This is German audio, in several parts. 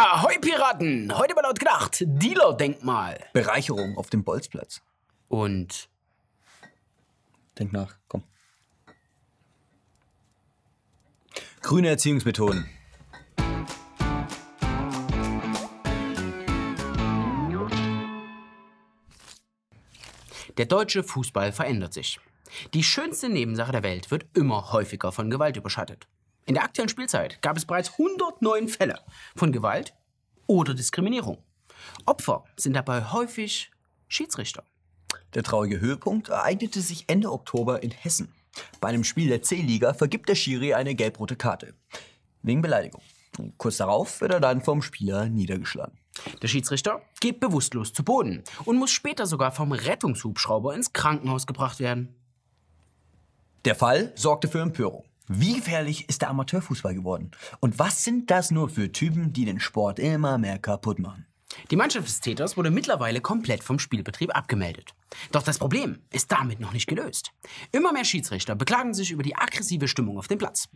Ahoi Piraten! Heute mal laut gedacht, Dealer-Denkmal. Bereicherung auf dem Bolzplatz. Und Denk nach, komm. Grüne Erziehungsmethoden. der deutsche Fußball verändert sich. Die schönste Nebensache der Welt wird immer häufiger von Gewalt überschattet. In der aktuellen Spielzeit gab es bereits 109 Fälle von Gewalt oder Diskriminierung. Opfer sind dabei häufig Schiedsrichter. Der traurige Höhepunkt ereignete sich Ende Oktober in Hessen. Bei einem Spiel der C-Liga vergibt der Schiri eine gelb-rote Karte. Wegen Beleidigung. Kurz darauf wird er dann vom Spieler niedergeschlagen. Der Schiedsrichter geht bewusstlos zu Boden und muss später sogar vom Rettungshubschrauber ins Krankenhaus gebracht werden. Der Fall sorgte für Empörung. Wie gefährlich ist der Amateurfußball geworden? Und was sind das nur für Typen, die den Sport immer mehr kaputt machen? Die Mannschaft des Täters wurde mittlerweile komplett vom Spielbetrieb abgemeldet. Doch das Problem ist damit noch nicht gelöst. Immer mehr Schiedsrichter beklagen sich über die aggressive Stimmung auf dem Platz,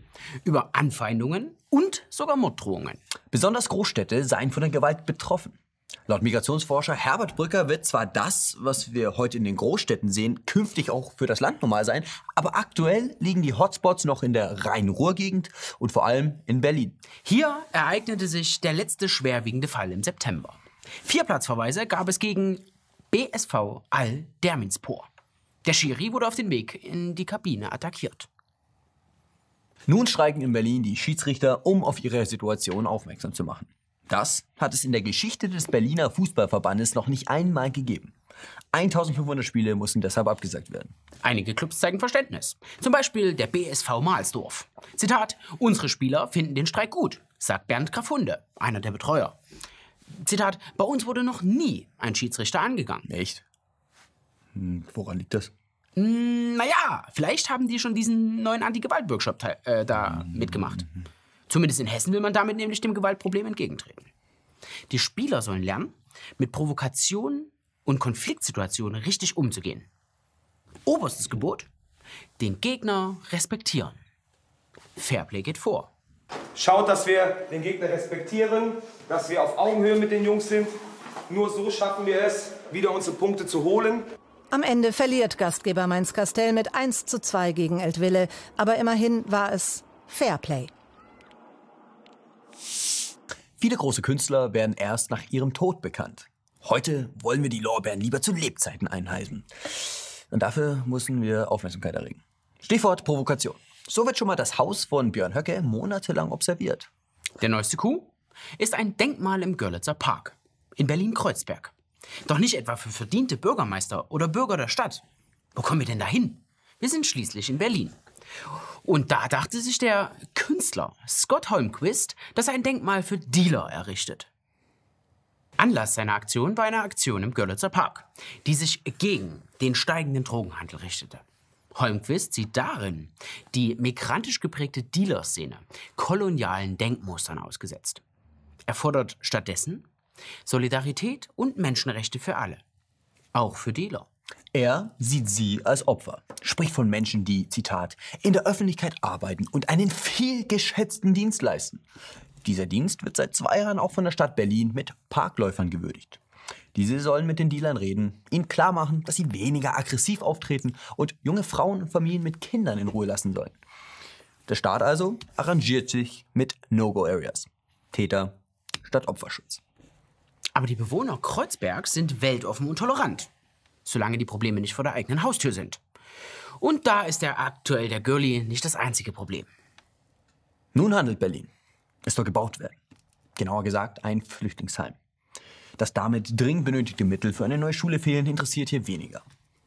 über Anfeindungen und sogar Morddrohungen. Besonders Großstädte seien von der Gewalt betroffen. Laut Migrationsforscher Herbert Brücker wird zwar das, was wir heute in den Großstädten sehen, künftig auch für das Land normal sein, aber aktuell liegen die Hotspots noch in der Rhein-Ruhr-Gegend und vor allem in Berlin. Hier ereignete sich der letzte schwerwiegende Fall im September. Vier Platzverweise gab es gegen BSV Al-Derminspor. Der Schiri wurde auf den Weg in die Kabine attackiert. Nun streiken in Berlin die Schiedsrichter, um auf ihre Situation aufmerksam zu machen. Das hat es in der Geschichte des Berliner Fußballverbandes noch nicht einmal gegeben. 1500 Spiele mussten deshalb abgesagt werden. Einige Clubs zeigen Verständnis. Zum Beispiel der BSV Mahlsdorf. Zitat: Unsere Spieler finden den Streik gut, sagt Bernd Graffunde, einer der Betreuer. Zitat: Bei uns wurde noch nie ein Schiedsrichter angegangen. Echt? Hm, woran liegt das? Hm, naja, vielleicht haben die schon diesen neuen Anti-Gewalt-Workshop äh, da mitgemacht. Zumindest in Hessen will man damit nämlich dem Gewaltproblem entgegentreten. Die Spieler sollen lernen, mit Provokationen und Konfliktsituationen richtig umzugehen. Oberstes Gebot, den Gegner respektieren. Fairplay geht vor. Schaut, dass wir den Gegner respektieren, dass wir auf Augenhöhe mit den Jungs sind. Nur so schaffen wir es, wieder unsere Punkte zu holen. Am Ende verliert Gastgeber Mainz-Kastell mit 1 zu 2 gegen Eltville. Aber immerhin war es Fairplay. Viele große Künstler werden erst nach ihrem Tod bekannt. Heute wollen wir die Lorbeeren lieber zu Lebzeiten einheisen. Und dafür müssen wir Aufmerksamkeit erregen. Stichwort Provokation. So wird schon mal das Haus von Björn Höcke monatelang observiert. Der neueste Coup ist ein Denkmal im Görlitzer Park in Berlin-Kreuzberg. Doch nicht etwa für verdiente Bürgermeister oder Bürger der Stadt. Wo kommen wir denn da hin? Wir sind schließlich in Berlin. Und da dachte sich der Künstler Scott Holmquist, dass er ein Denkmal für Dealer errichtet. Anlass seiner Aktion war eine Aktion im Görlitzer Park, die sich gegen den steigenden Drogenhandel richtete. Holmquist sieht darin die migrantisch geprägte Dealerszene kolonialen Denkmustern ausgesetzt. Er fordert stattdessen Solidarität und Menschenrechte für alle, auch für Dealer. Er sieht sie als Opfer, spricht von Menschen, die, Zitat, in der Öffentlichkeit arbeiten und einen viel geschätzten Dienst leisten. Dieser Dienst wird seit zwei Jahren auch von der Stadt Berlin mit Parkläufern gewürdigt. Diese sollen mit den Dealern reden, ihnen klar machen, dass sie weniger aggressiv auftreten und junge Frauen und Familien mit Kindern in Ruhe lassen sollen. Der Staat also arrangiert sich mit No-Go-Areas. Täter statt Opferschutz. Aber die Bewohner Kreuzbergs sind weltoffen und tolerant, solange die Probleme nicht vor der eigenen Haustür sind. Und da ist der aktuell der Girlie nicht das einzige Problem. Nun handelt Berlin. Es soll gebaut werden. Genauer gesagt ein Flüchtlingsheim. Dass damit dringend benötigte Mittel für eine neue Schule fehlen, interessiert hier weniger.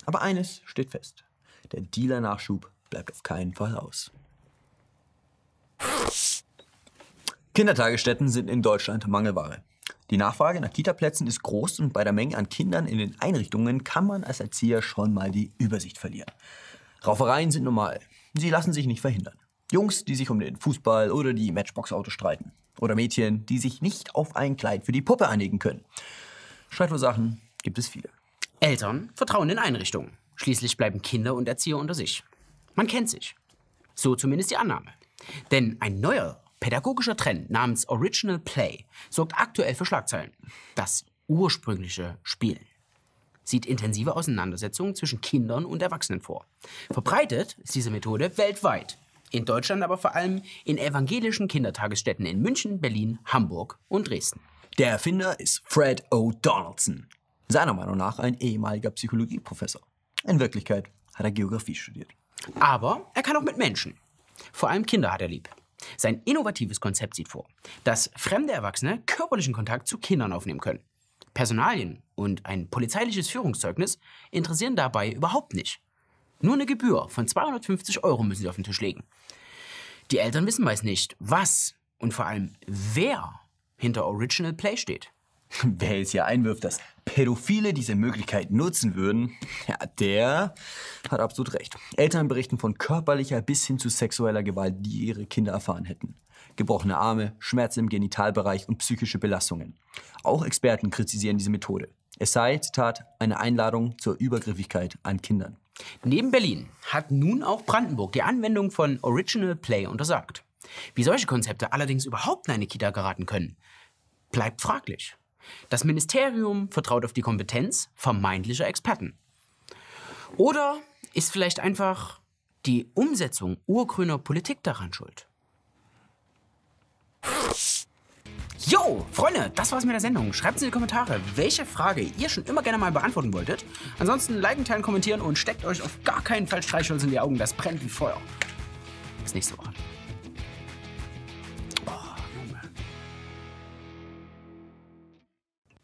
Aber eines steht fest. Der Dealer-Nachschub bleibt auf keinen Fall aus. Kindertagesstätten sind in Deutschland Mangelware. Die Nachfrage nach Kitaplätzen ist groß und bei der Menge an Kindern in den Einrichtungen kann man als Erzieher schon mal die Übersicht verlieren. Raufereien sind normal. Sie lassen sich nicht verhindern. Jungs, die sich um den Fußball oder die Matchbox-Autos streiten. Oder Mädchen, die sich nicht auf ein Kleid für die Puppe einigen können. Streitursachen gibt es viele. Eltern vertrauen den Einrichtungen. Schließlich bleiben Kinder und Erzieher unter sich. Man kennt sich. So zumindest die Annahme. Denn ein neuer pädagogischer Trend namens Original Play sorgt aktuell für Schlagzeilen. Das ursprüngliche Spielen sieht intensive Auseinandersetzungen zwischen Kindern und Erwachsenen vor. Verbreitet ist diese Methode weltweit. In Deutschland aber vor allem in evangelischen Kindertagesstätten in München, Berlin, Hamburg und Dresden. Der Erfinder ist Fred O. Donaldson. Seiner Meinung nach ein ehemaliger Psychologieprofessor. In Wirklichkeit hat er Geografie studiert. Aber er kann auch mit Menschen. Vor allem Kinder hat er lieb. Sein innovatives Konzept sieht vor, dass fremde Erwachsene körperlichen Kontakt zu Kindern aufnehmen können. Personalien und ein polizeiliches Führungszeugnis interessieren dabei überhaupt nicht. Nur eine Gebühr von 250 Euro müssen sie auf den Tisch legen. Die Eltern wissen meist nicht, was und vor allem wer hinter Original Play steht. Wer jetzt hier einwirft, dass Pädophile diese Möglichkeit nutzen würden, ja, der hat absolut recht. Eltern berichten von körperlicher bis hin zu sexueller Gewalt, die ihre Kinder erfahren hätten. Gebrochene Arme, Schmerzen im Genitalbereich und psychische Belastungen. Auch Experten kritisieren diese Methode. Es sei, Zitat, eine Einladung zur Übergriffigkeit an Kindern. Neben Berlin hat nun auch Brandenburg die Anwendung von Original Play untersagt. Wie solche Konzepte allerdings überhaupt in eine Kita geraten können, bleibt fraglich. Das Ministerium vertraut auf die Kompetenz vermeintlicher Experten. Oder ist vielleicht einfach die Umsetzung urgrüner Politik daran schuld? Jo, Freunde, das war's mit der Sendung. Schreibt in die Kommentare, welche Frage ihr schon immer gerne mal beantworten wolltet. Ansonsten liken, teilen, kommentieren und steckt euch auf gar keinen Fall Streichholz in die Augen. Das brennt wie Feuer. Bis nächste Woche.